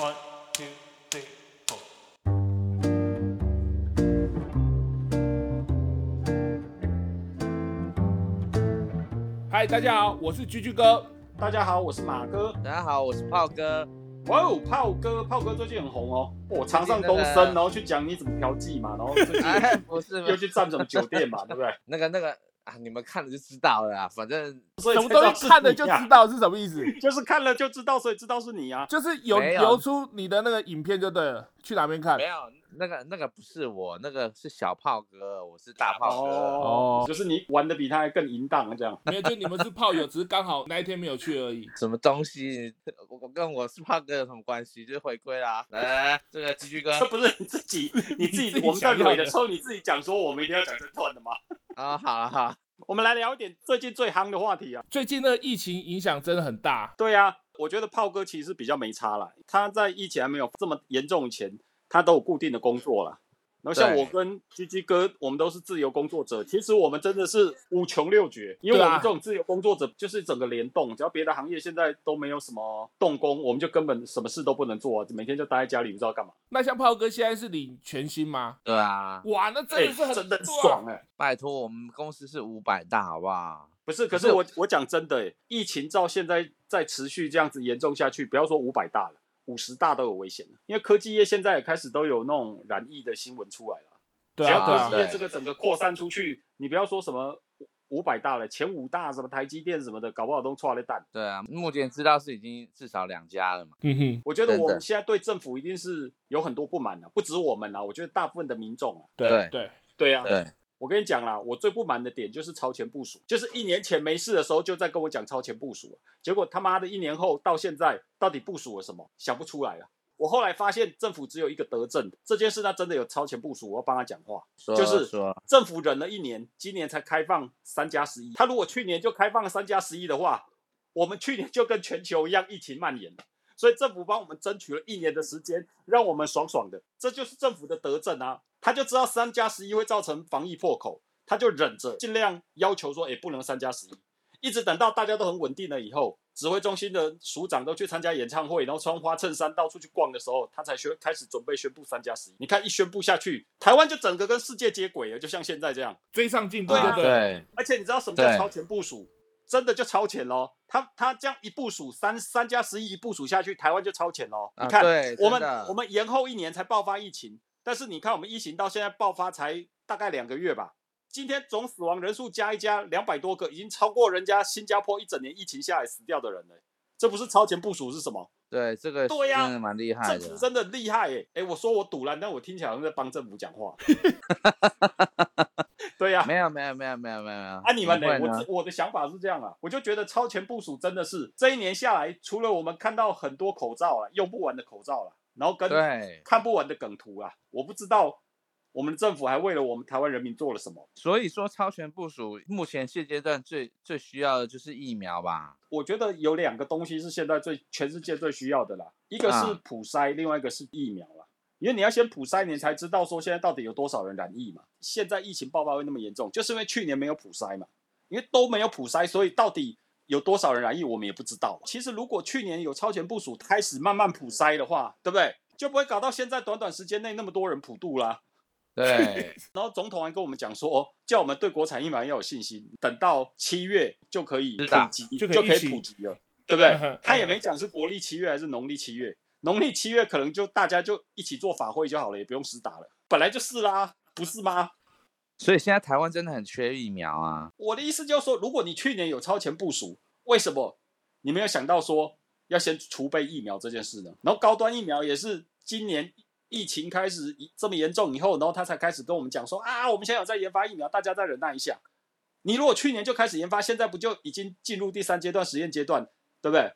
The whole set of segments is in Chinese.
One, two, three, four. 嗨，大家好，我是居居哥。大家好，我是马哥。大家好，我是炮哥。哇哦，炮哥，炮哥最近很红哦，我常上东升，然后去讲你怎么调剂嘛，然后最近 哎，不是，又去占什么酒店嘛，对不对？那个那个啊，你们看了就知道了啦。反正所以什么东西看了就知，道是什么意思？就是看了就知道，所以知道是你啊。就是有流出你的那个影片就对了。去哪边看没？有那个那个不是我，那个是小炮哥，我是大炮哥。哦就是你玩的比他还更淫荡这样。没有，就你们是炮友，只是刚好那一天没有去而已。什么东西？我我跟我是炮哥有什么关系？就是回归啦。来来来，这个居居哥这不是你自己，你自己 自己我们在想要的蕊的时候，你自己讲说我们一定要讲这段的吗？啊，好了好了，我们来聊一点最近最夯的话题啊。最近的疫情影响真的很大，对啊，我觉得炮哥其实比较没差啦。他在疫情还没有这么严重以前，他都有固定的工作啦。然后像我跟鸡鸡哥，我们都是自由工作者。其实我们真的是五穷六绝，因为我们这种自由工作者就是整个联动，只要别的行业现在都没有什么动工，我们就根本什么事都不能做，每天就待在家里不知道干嘛。那像炮哥现在是领全薪吗？对啊，哇，那真的是很、真的爽哎、拜托，我们公司是五百大，好不好？不是，可是是我我讲真的、欸，疫情照现在再持续这样子严重下去，不要说五百大了，五十大都有危险了。因为科技业现在也开始都有那种染疫的新闻出来了。对啊，只要科啊技，业这个整个扩散出去，你不要说什么五百大了，前五大什么台积电什么的，搞不好都错了蛋。对啊，目前知道是已经至少两家了嘛。嗯哼，我觉得我们现在对政府一定是有很多不满的，不止我们啊，我觉得大部分的民众啊，对对对，对啊，对，我跟你讲啦，我最不满的点就是超前部署，就是一年前没事的时候就在跟我讲超前部署，结果他妈的一年后到现在到底部署了什么，想不出来了。我后来发现政府只有一个德政，这件事他真的有超前部署，我要帮他讲话。说就是说，政府忍了一年，今年才开放三加十一。他如果去年就开放三加十一的话，我们去年就跟全球一样疫情蔓延了。所以政府帮我们争取了一年的时间，让我们爽爽的，这就是政府的德政啊！他就知道三加十一会造成防疫破口，他就忍着，尽量要求说，哎，不能三加十一。一直等到大家都很稳定了以后，指挥中心的署长都去参加演唱会，然后穿花衬衫到处去逛的时候，他才宣开始准备宣布三加十一。你看一宣布下去，台湾就整个跟世界接轨了，就像现在这样。追上进度，对啊对不对？对，而且你知道什么叫超前部署？真的就超前喽。他他这样一部署三三加十一一部署下去，台湾就超前喽。啊你看，对我们我们延后一年才爆发疫情，但是你看我们疫情到现在爆发才大概两个月吧。今天总死亡人数加一加，两百多个，已经超过人家新加坡一整年疫情下来死掉的人了。这不是超前部署是什么？对，这个对呀真的蛮厉害的。政府真的厉害诶、哎、我说我赌了，但我听起来好像在帮政府讲话。对呀、没有没有没有没有没有没有。啊，你们呢？我我的想法是这样啊，我就觉得超前部署真的是这一年下来，除了我们看到很多口罩了，用不完的口罩了，然后跟对，看不完的梗图啊，我不知道我们的政府还为了我们台湾人民做了什么。所以说超前部署，目前现阶段最最需要的就是疫苗吧？我觉得有两个东西是现在最全世界最需要的啦，一个是啊普筛，另外一个是疫苗啦。因为你要先普筛，你才知道说现在到底有多少人染疫嘛。现在疫情爆发会那么严重，就是因为去年没有普筛嘛，因为都没有普筛，所以到底有多少人染疫，我们也不知道。其实如果去年有超前部署，开始慢慢普筛的话，对不对？就不会搞到现在短短时间内那么多人普渡啦。对，然后总统还跟我们讲说，叫我们对国产疫苗要有信心，等到七月就可以普及，就可以普及了，对不对？他也没讲是国历七月还是农历七月，农历七月可能就大家就一起做法会就好了，也不用实打了，本来就是啦，不是吗？所以现在台湾真的很缺疫苗啊。我的意思就是说，如果你去年有超前部署，为什么你没有想到说要先储备疫苗这件事呢？然后高端疫苗也是今年疫情开始这么严重以后，然后他才开始跟我们讲说啊，我们现在有在研发疫苗，大家再忍耐一下。你如果去年就开始研发，现在不就已经进入第三阶段实验阶段，对不对？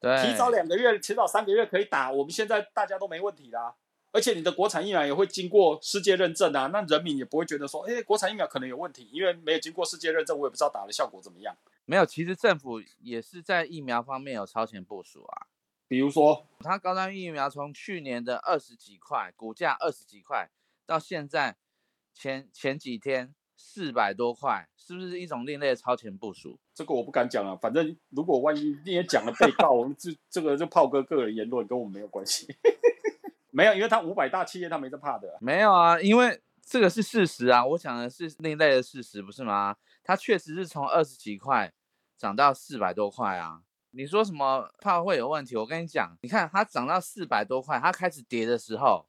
对，提早两个月，提早三个月可以打，我们现在大家都没问题啦。而且你的国产疫苗也会经过世界认证啊，那人民也不会觉得说，哎，国产疫苗可能有问题，因为没有经过世界认证，我也不知道打的效果怎么样。没有，其实政府也是在疫苗方面有超前部署啊。比如说，它高端疫苗从去年的二十几块，股价二十几块，到现在前前几天四百多块，是不是一种另类的超前部署？这个我不敢讲啊，反正如果万一你也讲了被告，这这个就炮哥个人言论，跟我们没有关系。没有，因为他五百大企业他没这怕的啊、没有啊，因为这个是事实啊，我讲的是另类的事实，不是吗？它确实是从二十几块涨到四百多块啊。你说什么怕会有问题？我跟你讲，你看它涨到四百多块，它开始跌的时候，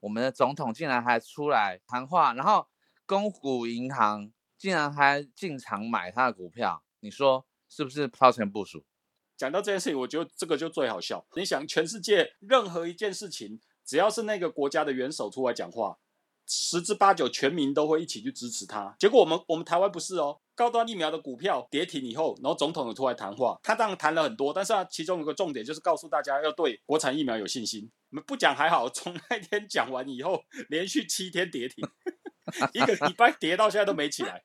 我们的总统竟然还出来谈话，然后公股银行竟然还进场买它的股票，你说是不是超前部署？讲到这件事情，我觉得这个就最好笑。你想，全世界任何一件事情，只要是那个国家的元首出来讲话，十之八九全民都会一起去支持他。结果我们我们台湾不是哦，高端疫苗的股票跌停以后，然后总统有出来谈话，他当然谈了很多，但是啊其中有个重点就是告诉大家要对国产疫苗有信心。我们不讲还好，从那天讲完以后，连续七天跌停，一个礼拜跌到现在都没起来。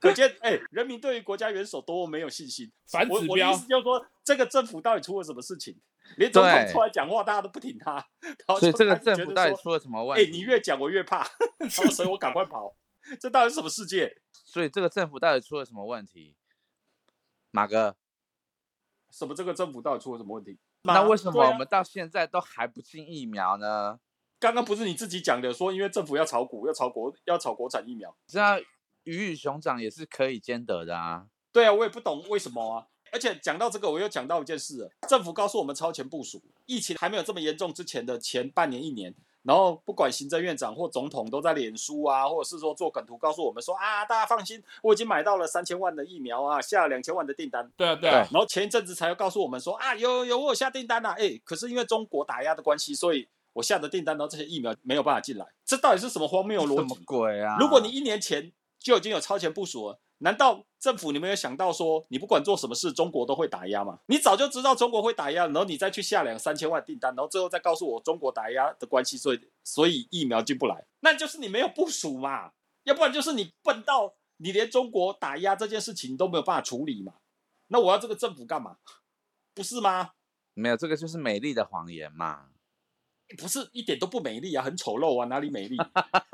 可见，哎、人民对于国家元首多么没有信心。反指标我我意思就是说，这个政府到底出了什么事情？连总统出来讲话，大家都不听他，所以这个政府到底出了什么问哎、题？你越讲我越怕，然后所以我赶快跑。这到底是什么世界？所以这个政府到底出了什么问题？马哥，什么这个政府到底出了什么问题？那为什么我们到现在都还不进疫苗呢？刚刚不是你自己讲的，说因为政府要炒股，要炒国，要炒国产疫苗？这样鱼与熊掌也是可以兼得的啊。对啊，我也不懂为什么啊。而且讲到这个，我又讲到一件事了。政府告诉我们超前部署，疫情还没有这么严重之前的前半年一年，然后不管行政院长或总统都在脸书啊，或者是说做梗图告诉我们说啊，大家放心，我已经买到了三千万的疫苗啊，下了两千万的订单。对啊，对啊，然后前一阵子才又告诉我们说啊，有有有，我有下订单呐、哎，可是因为中国打压的关系，所以我下的订单，然后这些疫苗没有办法进来，这到底是什么荒谬逻辑什么？鬼啊？如果你一年前就已经有超前部署了，难道政府你没有想到说，你不管做什么事，中国都会打压吗？你早就知道中国会打压，然后你再去下两三千万订单，然后最后再告诉我中国打压的关系，所以所以疫苗进不来，那就是你没有部署嘛，要不然就是你笨到你连中国打压这件事情都没有办法处理嘛。那我要这个政府干嘛？不是吗？没有这个就是美丽的谎言嘛。不是一点都不美丽啊，很丑陋啊，哪里美丽？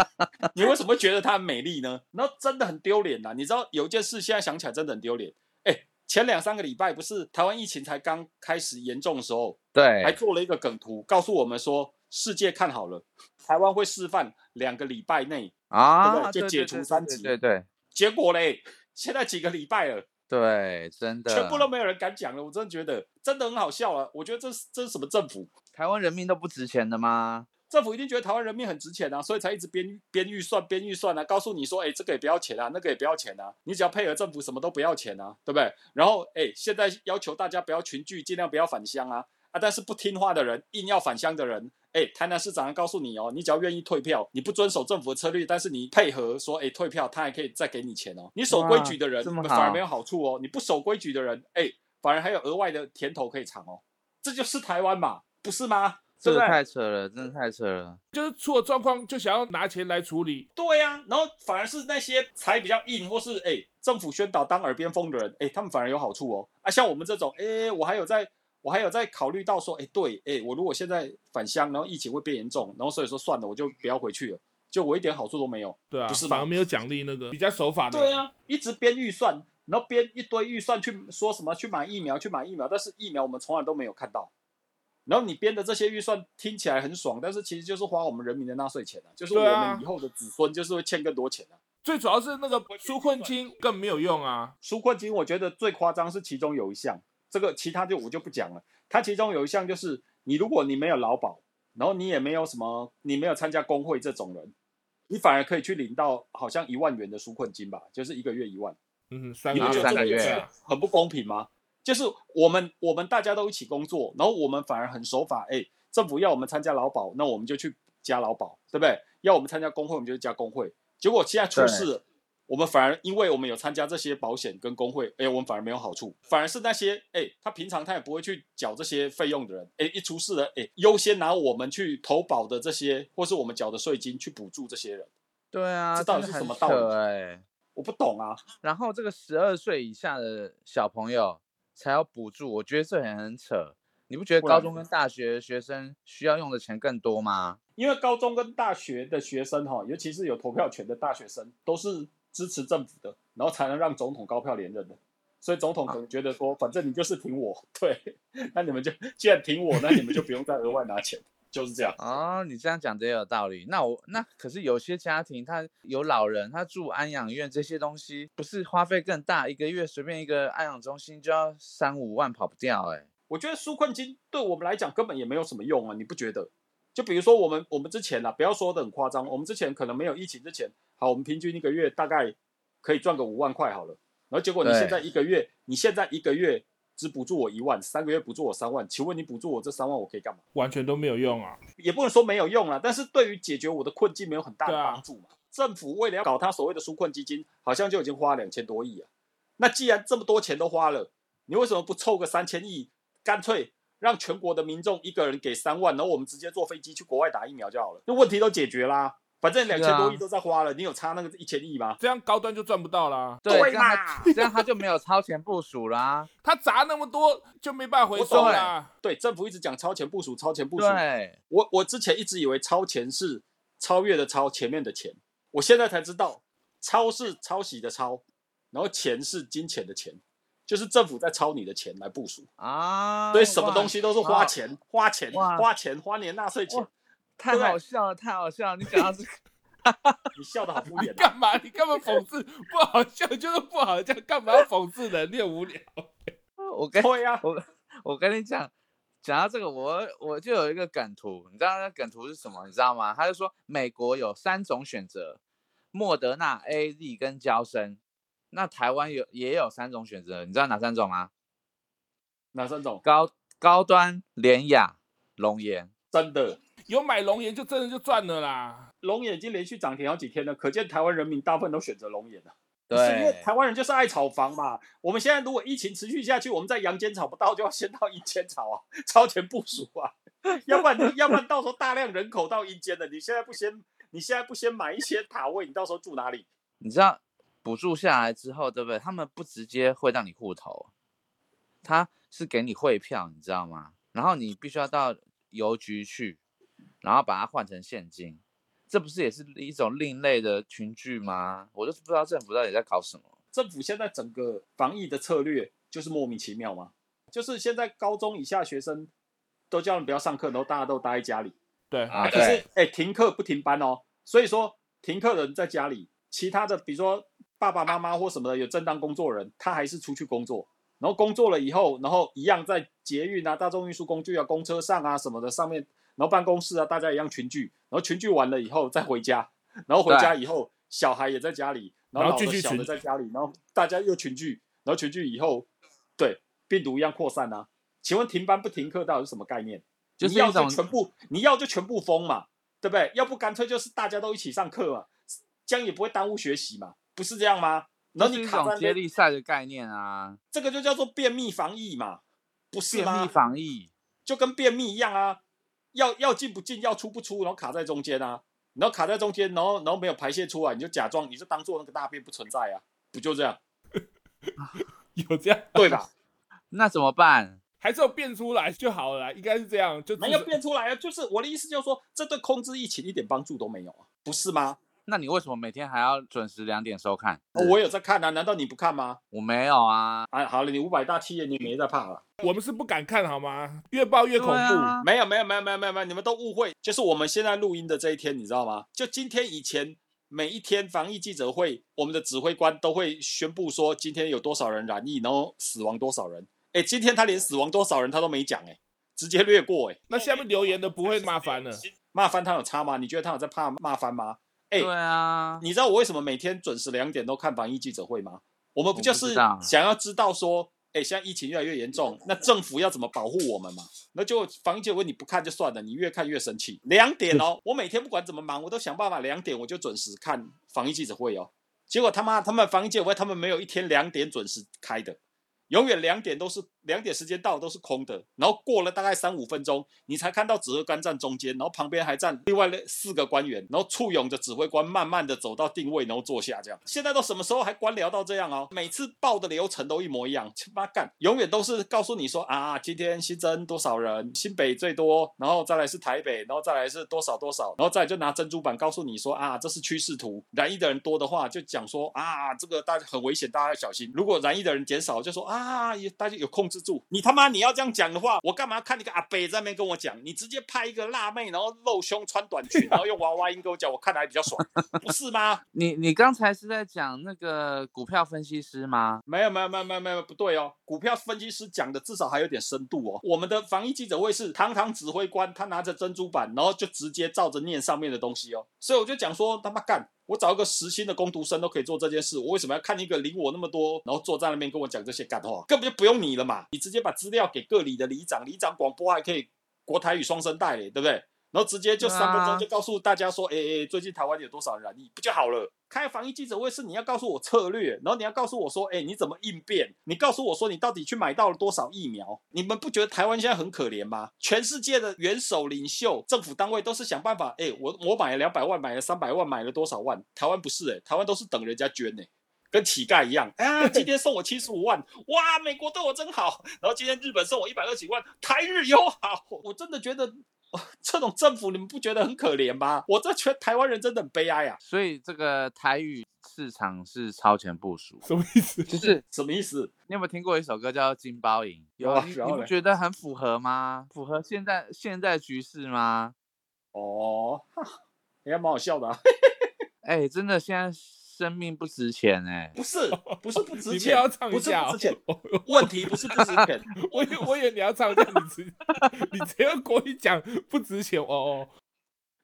你为什么会觉得它很美丽呢？然后真的很丢脸呐！你知道有一件事，现在想起来真的很丢脸。哎，前两三个礼拜不是台湾疫情才刚开始严重的时候，还对，做了一个梗图，告诉我们说世界看好了，台湾会示范两个礼拜内。啊，就解对对对除三级对对对结果嘞，现在几个礼拜了，对，真的，全部都没有人敢讲了。我真的觉得真的很好笑了。我觉得这是这是什么政府？台湾人民都不值钱的吗？政府一定觉得台湾人民很值钱啊，所以才一直编编预算编预算啊，告诉你说，哎，这个也不要钱啊，那个也不要钱啊，你只要配合政府，什么都不要钱啊，对不对？然后，哎，现在要求大家不要群聚，尽量不要返乡啊，啊，但是不听话的人，硬要返乡的人，哎，台南市长要告诉你哦，你只要愿意退票，你不遵守政府的策略，但是你配合说，哎，退票，他还可以再给你钱哦。你守规矩的人反而没有好处哦，你不守规矩的人，哎，反而还有额外的甜头可以尝哦，这就是台湾嘛，不是吗？这个对不对太扯了，真的太扯了。就是出了状况就想要拿钱来处理，对呀、然后反而是那些财比较硬，或是哎、政府宣导当耳边风的人，哎、他们反而有好处哦。啊，像我们这种，哎、我还有在，我还有在考虑到说，哎、对，哎、我如果现在返乡，然后疫情会变严重，然后所以说算了，我就不要回去了，就我一点好处都没有。对啊，不是反而没有奖励那个比较守法的。对啊，一直编预算，然后编一堆预算去说什么去买疫苗，去买疫苗，但是疫苗我们从来都没有看到。然后你编的这些预算听起来很爽，但是其实就是花我们人民的纳税钱啊，就是我们以后的子孙就是会欠更多钱啊。最主要是那个纾困金更没有用啊。纾困金，我觉得最夸张是其中有一项，这个其他就我就不讲了。它其中有一项就是，你如果你没有劳保，然后你也没有什么，你没有参加工会这种人，你反而可以去领到好像一万元的纾困金吧，就是一个月一万。嗯，三个月三个月啊很不公平吗？就是我们我们大家都一起工作，然后我们反而很守法，哎，政府要我们参加劳保，那我们就去加劳保，对不对？要我们参加工会，我们就去加工会。结果现在出事了，我们反而因为我们有参加这些保险跟工会，哎，我们反而没有好处，反而是那些哎，他平常他也不会去缴这些费用的人，哎，一出事了，哎，优先拿我们去投保的这些，或是我们缴的税金去补助这些人，对啊，这到底是什么道理我不懂啊。然后这个十二岁以下的小朋友才要补助，我觉得这也很扯。你不觉得高中跟大学学生需要用的钱更多吗？因为高中跟大学的学生哈，尤其是有投票权的大学生，都是支持政府的，然后才能让总统高票连任的。所以总统可能觉得说，反正你就是挺我，对，那你们就既然挺我，那你们就不用再额外拿钱，就是这样。哦，你这样讲的也有道理。那我那可是有些家庭他有老人，他住安养院这些东西，不是花费更大？一个月随便一个安养中心就要三五万，跑不掉哎、我觉得纾困金对我们来讲根本也没有什么用啊，你不觉得？就比如说我们我们之前啊，不要说的很夸张，我们之前可能没有疫情之前，好，我们平均一个月大概可以赚个五万块好了，然后结果你现在一个月，你现在一个月只补助我一万，三个月补助我三万，请问你补助我这三万我可以干嘛？完全都没有用啊。也不能说没有用啊，但是对于解决我的困境没有很大的帮助嘛。政府为了要搞他所谓的纾困基金，好像就已经花两千多亿啊。那既然这么多钱都花了，你为什么不凑个三千亿，干脆让全国的民众一个人给三万，然后我们直接坐飞机去国外打疫苗就好了，那问题都解决啦。反正两千多亿都在花了，你有差那个一千亿吗？这样高端就赚不到啦。对，对这样他嘛这样他就没有超前部署啦。他砸那么多就没办法回收啦。对，政府一直讲超前部署，超前部署。对，我我之前一直以为超前是超越的超，前面的钱，我现在才知道，超是抄袭的抄，然后钱是金钱的钱，就是政府在抄你的钱来部署，啊，所以什么哇东西都是花钱，花钱，花钱，花年纳税钱哇。太好笑了，太好笑了！你讲到这个，你笑的好 敷衍啊！干嘛？你干嘛讽刺？不好笑就是不好笑，干嘛要讽刺人？你很无聊。我跟对呀，我我跟你讲，讲到这个，我我就有一个梗图，你知道那梗图是什么？你知道吗？他就说美国有三种选择，莫德纳、A Z 跟胶生。那台湾有也有三种选择，你知道哪三种吗？哪三种？高高端、典雅、龙岩。真的，有买龙岩就真的就赚了啦。龙眼已经连续涨停好几天了，可见台湾人民大部分都选择龙眼了。对是因为对，台湾人就是爱炒房嘛。我们现在如果疫情持续下去，我们在阳间炒不到，就要先到阴间炒啊，超前部署啊。要不然，要不然到时候大量人口到阴间了，你现在不先，你现在不先买一些塔位，你到时候住哪里？你知道补助下来之后，对不对？他们不直接会让你户头，他是给你汇票，你知道吗？然后你必须要到邮局去，然后把它换成现金，这不是也是一种另类的群聚吗？我就是不知道政府到底在搞什么。政府现在整个防疫的策略就是莫名其妙吗，就是现在高中以下学生都叫你不要上课，然后大家都待在家里。对，啊可是哎、停课不停班哦，所以说停课的人在家里，其他的比如说爸爸妈妈或什么的有正当工作人，他还是出去工作，然后工作了以后，然后一样在捷运啊、大众运输工具啊、公车上啊什么的上面，然后办公室啊，大家一样群聚，然后群聚完了以后再回家，然后回家以后小孩也在家里，然后老小的群在家里，然后大家又群聚，然后群聚以后，对病毒一样扩散啊。请问停班不停课到底是什么概念？你要就全部，你要就全部封嘛，对不对？要不干脆就是大家都一起上课嘛，这样也不会耽误学习嘛，不是这样吗？然后这是一你卡在那边，种接力赛的概念啊，这个就叫做便秘防疫嘛，不是吗？便秘防疫。就跟便秘一样啊，要要进不进，要出不出，然后卡在中间啊，然后卡在中间，然后然后没有排泄出来，你就假装你就当做那个大便不存在啊，不就这样，有这样，对吧？那怎么办？还是要变出来就好了啦，应该是这样。就没有变出来啊，就是我的意思就是说，这对控制疫情一点帮助都没有啊，不是吗？那你为什么每天还要准时两点收看？哦我有在看啊，难道你不看吗？我没有啊，哎，好了，你五百大企业你没在怕了。我们是不敢看好吗？越爆越恐怖。对啊没有没有没有没有没有没有，你们都误会，就是我们现在录音的这一天，你知道吗？就今天以前每一天防疫记者会，我们的指挥官都会宣布说今天有多少人染疫，然后死亡多少人。哎，今天他连死亡多少人他都没讲，哎，直接略过，哎，那下面留言的不会骂翻了？骂翻他有差吗？你觉得他有在怕骂翻吗？哎对啊，你知道我为什么每天准时两点都看防疫记者会吗？我们不就是想要知道说，哎，现在疫情越来越严重，那政府要怎么保护我们嘛？那就防疫记者会你不看就算了，你越看越生气。两点哦，我每天不管怎么忙，我都想办法两点我就准时看防疫记者会哦。结果他妈他们防疫记者会他们没有一天两点准时开的，永远两点都是两点时间到都是空的，然后过了大概三五分钟，你才看到指挥官站中间，然后旁边还站另外的四个官员，然后簇拥着指挥官慢慢的走到定位，然后坐下这样。现在都什么时候还官僚到这样哦？每次报的流程都一模一样，他妈干，永远都是告诉你说啊，今天新增多少人，新北最多，然后再来是台北，然后再来是多少多少，然后再就拿珍珠板告诉你说啊，这是趋势图，染疫的人多的话就讲说啊，这个大家很危险，大家要小心。如果染疫的人减少，就说啊，大家有控制住。你他妈你要这样讲的话，我干嘛看那个阿北在那边跟我讲？你直接拍一个辣妹，然后露胸穿短裙，然后用娃娃音跟我讲，我看来还比较爽，不是吗？你你刚才是在讲那个股票分析师吗？没有没有没有没有没有不对哦，股票分析师讲的至少还有点深度哦。我们的防疫记者会是堂堂指挥官，他拿着珍珠板，然后就直接照着念上面的东西哦。所以我就讲说他妈干，我找一个实薪的工读生都可以做这件事，我为什么要看一个领我那么多，然后坐在那边跟我讲这些干话？根本就不用你了嘛，你直接把资料给各里的里长，里长广播还可以国台语双声带嘞，对不对？然后直接就三分钟啊就告诉大家说，哎、哎、最近台湾有多少人染疫，不就好了？开防疫记者会是你要告诉我策略，然后你要告诉我说，哎、你怎么应变？你告诉我说你到底去买到了多少疫苗？你们不觉得台湾现在很可怜吗？全世界的元首领袖、政府单位都是想办法，哎、我我买了两百万，买了三百万，买了多少万？台湾不是、哎，台湾都是等人家捐、哎。跟乞丐一样，啊，今天送我七十五万，哇，美国对我真好。然后今天日本送我一百二十万，台日友好。我真的觉得、哦 这种政府，你们不觉得很可怜吗？我这觉得台湾人真的很悲哀啊！所以这个台语市场是超前部署，什么意思？就是 什么意思？你有没有听过一首歌叫《金包银》？有啊你不觉得很符合吗？符合现在现在局势吗？哦，哈也还蛮好笑的、啊。哎、真的现在生命不值钱哎、不是，不是不值 你不钱，要唱不是一下、哦不值钱。问题不是不值钱，我以我以为你要唱一下，你直你只要国语讲不值钱哦哦。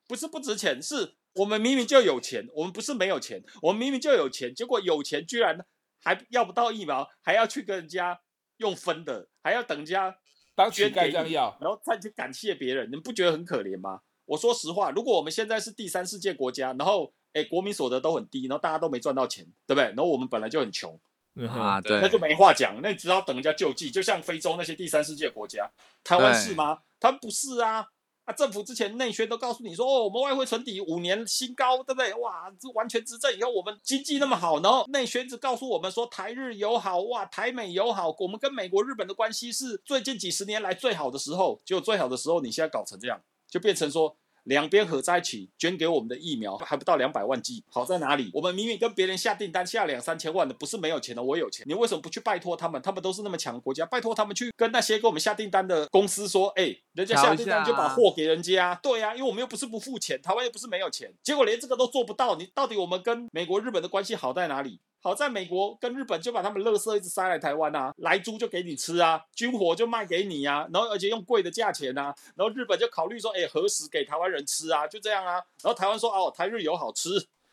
不是不值钱，是我们明明就有钱，我们不是没有钱，我们明明就有钱，结果有钱居然还要不到疫苗，还要去跟人家用分的，还要等人家当乞丐捐给你这样要，然后再去感谢别人，你们不觉得很可怜吗？我说实话，如果我们现在是第三世界国家，然后哎国民所得都很低，然后大家都没赚到钱，对不对？然后我们本来就很穷，那就没话讲，那你只好等人家救济，就像非洲那些第三世界国家，台湾是吗？他们不是啊。啊，政府之前内宣都告诉你说，哦，我们外汇存底五年新高，对不对？哇，这完全执政以后，我们经济那么好，然后内宣只告诉我们说台日友好，哇，台美友好，我们跟美国、日本的关系是最近几十年来最好的时候。结果最好的时候，你现在搞成这样，就变成说两边合在一起捐给我们的疫苗还不到两百万剂，好在哪里？我们明明跟别人下订单下两三千万的，不是没有钱的，我有钱，你为什么不去拜托他们？他们都是那么强国家，拜托他们去跟那些给我们下订单的公司说，哎、人家下订单就把货给人家，对呀、因为我们又不是不付钱，台湾又不是没有钱，结果连这个都做不到，你到底我们跟美国、日本的关系好在哪里？好在美国跟日本就把他们垃圾一直塞来台湾啊，来猪就给你吃啊，军火就卖给你啊，然后而且用贵的价钱啊，然后日本就考虑说，哎，何时给台湾人吃啊？就这样啊，然后台湾说，哦，台日友好吃，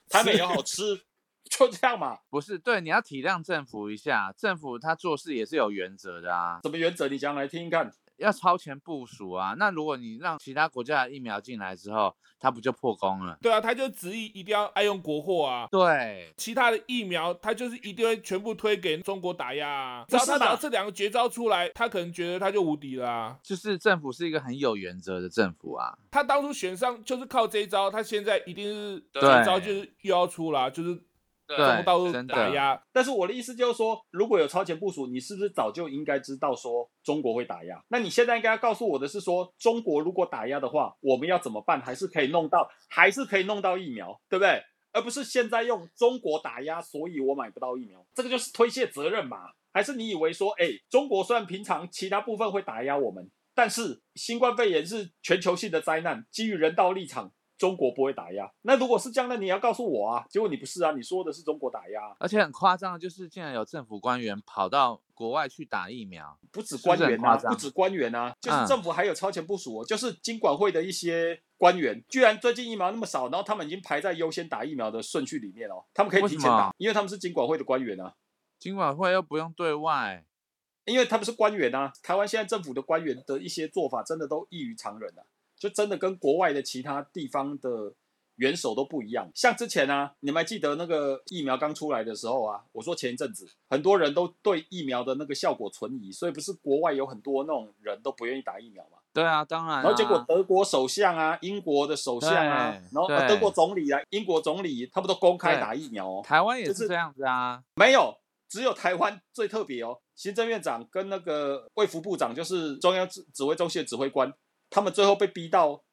台美友好吃，就这样嘛。不是对，你要体谅政府一下，政府他做事也是有原则的啊，什么原则？你讲来听听看。要超前部署啊。那如果你让其他国家的疫苗进来之后，它不就破功了？对啊，他就执意一定要爱用国货啊。对，其他的疫苗，他就是一定会全部推给中国打压啊。只要他拿这两个绝招出来，他可能觉得他就无敌了、啊。就是政府是一个很有原则的政府啊。他当初选上就是靠这一招，他现在一定是这一招就是又要出啦，就是中国对到处真的打压。但是我的意思就是说，如果有超前部署，你是不是早就应该知道说中国会打压？那你现在应该要告诉我的是说，中国如果打压的话，我们要怎么办？还是可以弄到，还是可以弄到疫苗，对不对？而不是现在用中国打压，所以我买不到疫苗，这个就是推卸责任嘛？还是你以为说，哎，中国虽然平常其他部分会打压我们，但是新冠肺炎是全球性的灾难，基于人道立场。中国不会打压，那如果是这样，那你也要告诉我啊。结果你不是啊，你说的是中国打压啊、而且很夸张就是，竟然有政府官员跑到国外去打疫苗。不止官员啊，不止官员啊，就是嗯。政府还有超前部署哦，就是经管会的一些官员，居然最近疫苗那么少，然后他们已经排在优先打疫苗的顺序里面哦，他们可以提前打，因为他们是经管会的官员啊，经管会又不用对外，因为他们是官员啊。台湾现在政府的官员的一些做法，真的都异于常人啊，就真的跟国外的其他地方的元首都不一样。像之前啊，你们还记得那个疫苗刚出来的时候啊，我说前一阵子很多人都对疫苗的那个效果存疑，所以不是国外有很多那种人都不愿意打疫苗嘛？对啊，当然、啊。然后结果德国首相啊、英国的首相啊，然后呃德国总理啊、英国总理，他们都公开打疫苗哦。台湾也是是这样子啊。没有，只有台湾最特别哦。行政院长跟那个卫福部长，就是中央指指挥中心的指挥官，他们最后被逼到，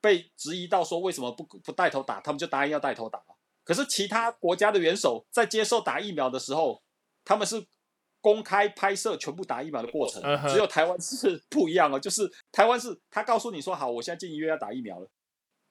被质疑到说为什么不不带头打，他们就答应要带头打。可是其他国家的元首在接受打疫苗的时候，他们是公开拍摄全部打疫苗的过程只有台湾是不一样哦，就是台湾是他告诉你说好，我现在进医院要打疫苗了，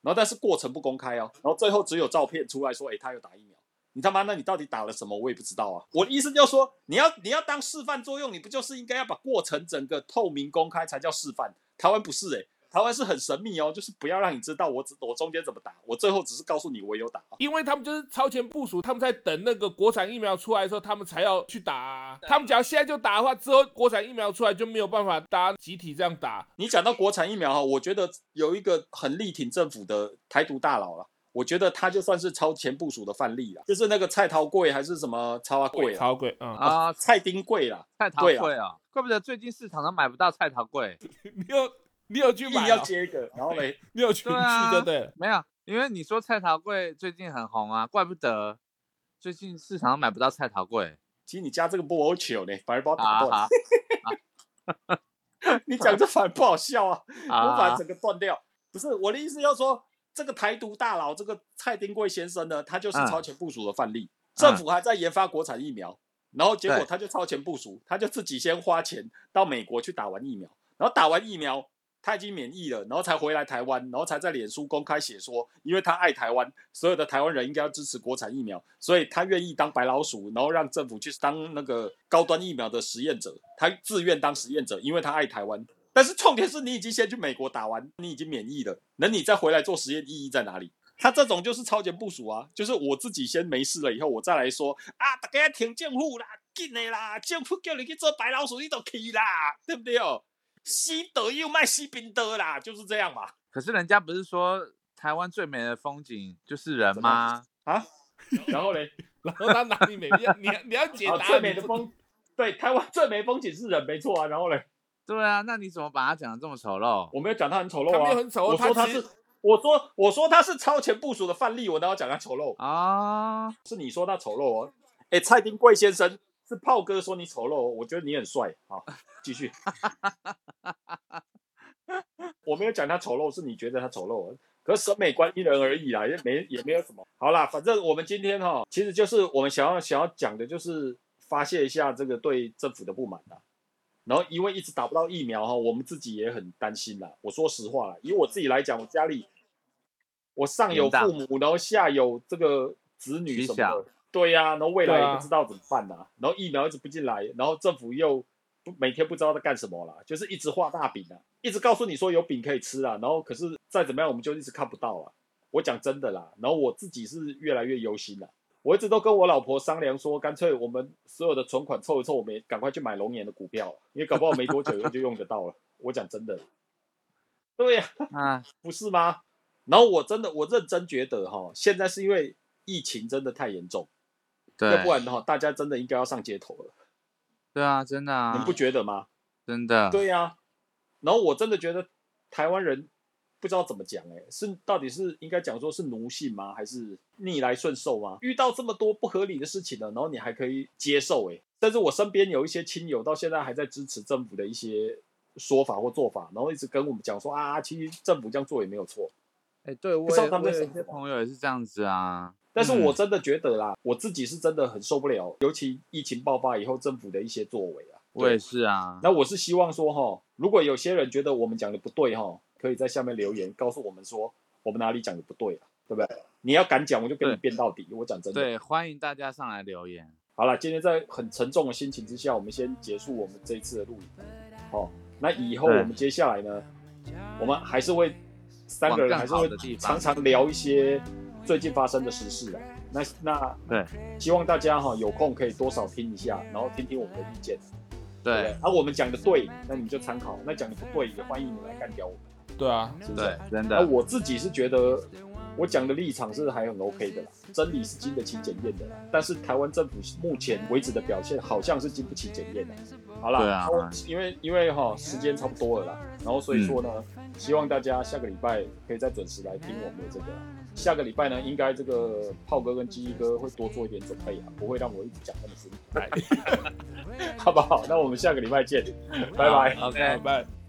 然后但是过程不公开哦，然后最后只有照片出来说，哎，他有打疫苗。你他妈，那你到底打了什么？我也不知道啊。我的意思就是说，你要你要当示范作用，你不就是应该要把过程整个透明公开才叫示范？台湾不是诶、台湾是很神秘哦，就是不要让你知道我只我中间怎么打，我最后只是告诉你我有打。因为他们就是超前部署，他们在等那个国产疫苗出来的时候，他们才要去打、啊。他们只要现在就打的话，之后国产疫苗出来就没有办法大家集体这样打。你讲到国产疫苗哈，我觉得有一个很力挺政府的台独大佬了。我觉得他就算是超前部署的范例了，就是那个蔡桃贵还是什么超啊贵啊，超贵，嗯，啊，蔡丁贵啦，菜桃对啊贵啊，怪不得最近市场上买不到菜桃贵。你有你有去买哦、接一个，然后嘞，你有去对啊去就对。没有，因为你说菜桃贵最近很红啊，怪不得最近市场上买不到菜桃贵。其实你加这个不好糗呢，反而把我打断。你讲这反而不好笑啊，我把啊整个断掉。不是我的意思，要说这个台独大佬这个蔡丁贵先生呢，他就是嗯超前部署的范例。政府还在研发国产疫苗，然后结果他就超前部署，他就自己先花钱到美国去打完疫苗，然后打完疫苗他已经免疫了，然后才回来台湾，然后才在脸书公开写说，因为他爱台湾，所有的台湾人应该要支持国产疫苗，所以他愿意当白老鼠，然后让政府去当那个高端疫苗的实验者，他自愿当实验者，因为他爱台湾。但是重点是你已经先去美国打完，你已经免疫了，那你再回来做实验意义在哪里？他这种就是超前部署啊，就是我自己先没事了以后，我再来说啊，大家挺政府啦，紧的啦，政府叫你去做白老鼠，你都去啦，对不对哦？西德又卖西宾德啦，就是这样嘛。可是人家不是说台湾最美的风景就是人吗？啊，然后嘞，然后他哪里美？你要你要你要解啊，答。最美的风，对，台湾最美风景是人，没错啊。然后嘞，对啊，那你怎么把他讲的这么丑陋？我没有讲他很丑陋啊，他没有很丑陋我说他是他，我说我说他是超前部署的范例，我哪有讲他丑陋？啊，是你说他丑陋哦。哎，蔡丁贵先生是炮哥说你丑陋、哦，我觉得你很帅。好，继续。我没有讲他丑陋，是你觉得他丑陋。可是审美观因人而异啦，也没也没有什么。好啦，反正我们今天哈、其实就是我们想要想要讲的，就是发泄一下这个对政府的不满啦。然后因为一直打不到疫苗哈，我们自己也很担心啦。我说实话啦，以我自己来讲，我家里我上有父母，然后下有这个子女什么的，对呀、然后未来也不知道怎么办呐、然后疫苗一直不进来，然后政府又不每天不知道在干什么啦，就是一直画大饼啊，一直告诉你说有饼可以吃啊，然后可是再怎么样我们就一直看不到啊。我讲真的啦，然后我自己是越来越忧心啦。我一直都跟我老婆商量说，干脆我们所有的存款凑一凑，我们也赶快去买龙岩的股票，因为搞不好没多久就用得到了。我讲真的，对呀、啊，不是吗？然后我真的我认真觉得哈，现在是因为疫情真的太严重，对要，不然的话，大家真的应该要上街头了，对啊，真的啊你，不觉得吗？真的，对呀、然后我真的觉得台湾人不知道怎么讲，哎，是到底是应该讲说是奴性吗，还是逆来顺受吗？遇到这么多不合理的事情了，然后你还可以接受，哎，但是我身边有一些亲友到现在还在支持政府的一些说法或做法，然后一直跟我们讲说啊，其实政府这样做也没有错。哎，对我不知道也我有一些朋友也是这样子啊，但是嗯我真的觉得啦，我自己是真的很受不了，尤其疫情爆发以后，政府的一些作为啊。我也是啊，那我是希望说哈，如果有些人觉得我们讲的不对哈，可以在下面留言告诉我们说我们哪里讲的不对啊，对不对？你要敢讲，我就跟你对辩到底。我讲真的。对，欢迎大家上来留言，好了，今天在很沉重的心情之下，我们先结束我们这一次的录影。好，那以后我们接下来呢，我们还是会三个人还是会常常聊一些最近发生的时事啊。那那对希望大家哈有空可以多少听一下，然后听听我们的意见，对不对对？啊，我们讲的对，那你们就参考；那讲的不对，也欢迎你们来干掉我们，对啊，是不是？对，真那的，我自己是觉得，我讲的立场是还很 OK 的啦，真理是经得起检验的啦。但是台湾政府目前为止的表现好像是经不起检验的。好啦，对啊因为因为哈时间差不多了啦，然后所以说呢，希望大家下个礼拜可以再准时来听我们的这个。下个礼拜呢，应该这个炮哥跟鸡鸡哥会多做一点准备啊，不会让我一直讲那么辛苦，好不好？那我们下个礼拜见，拜拜。OK，拜拜。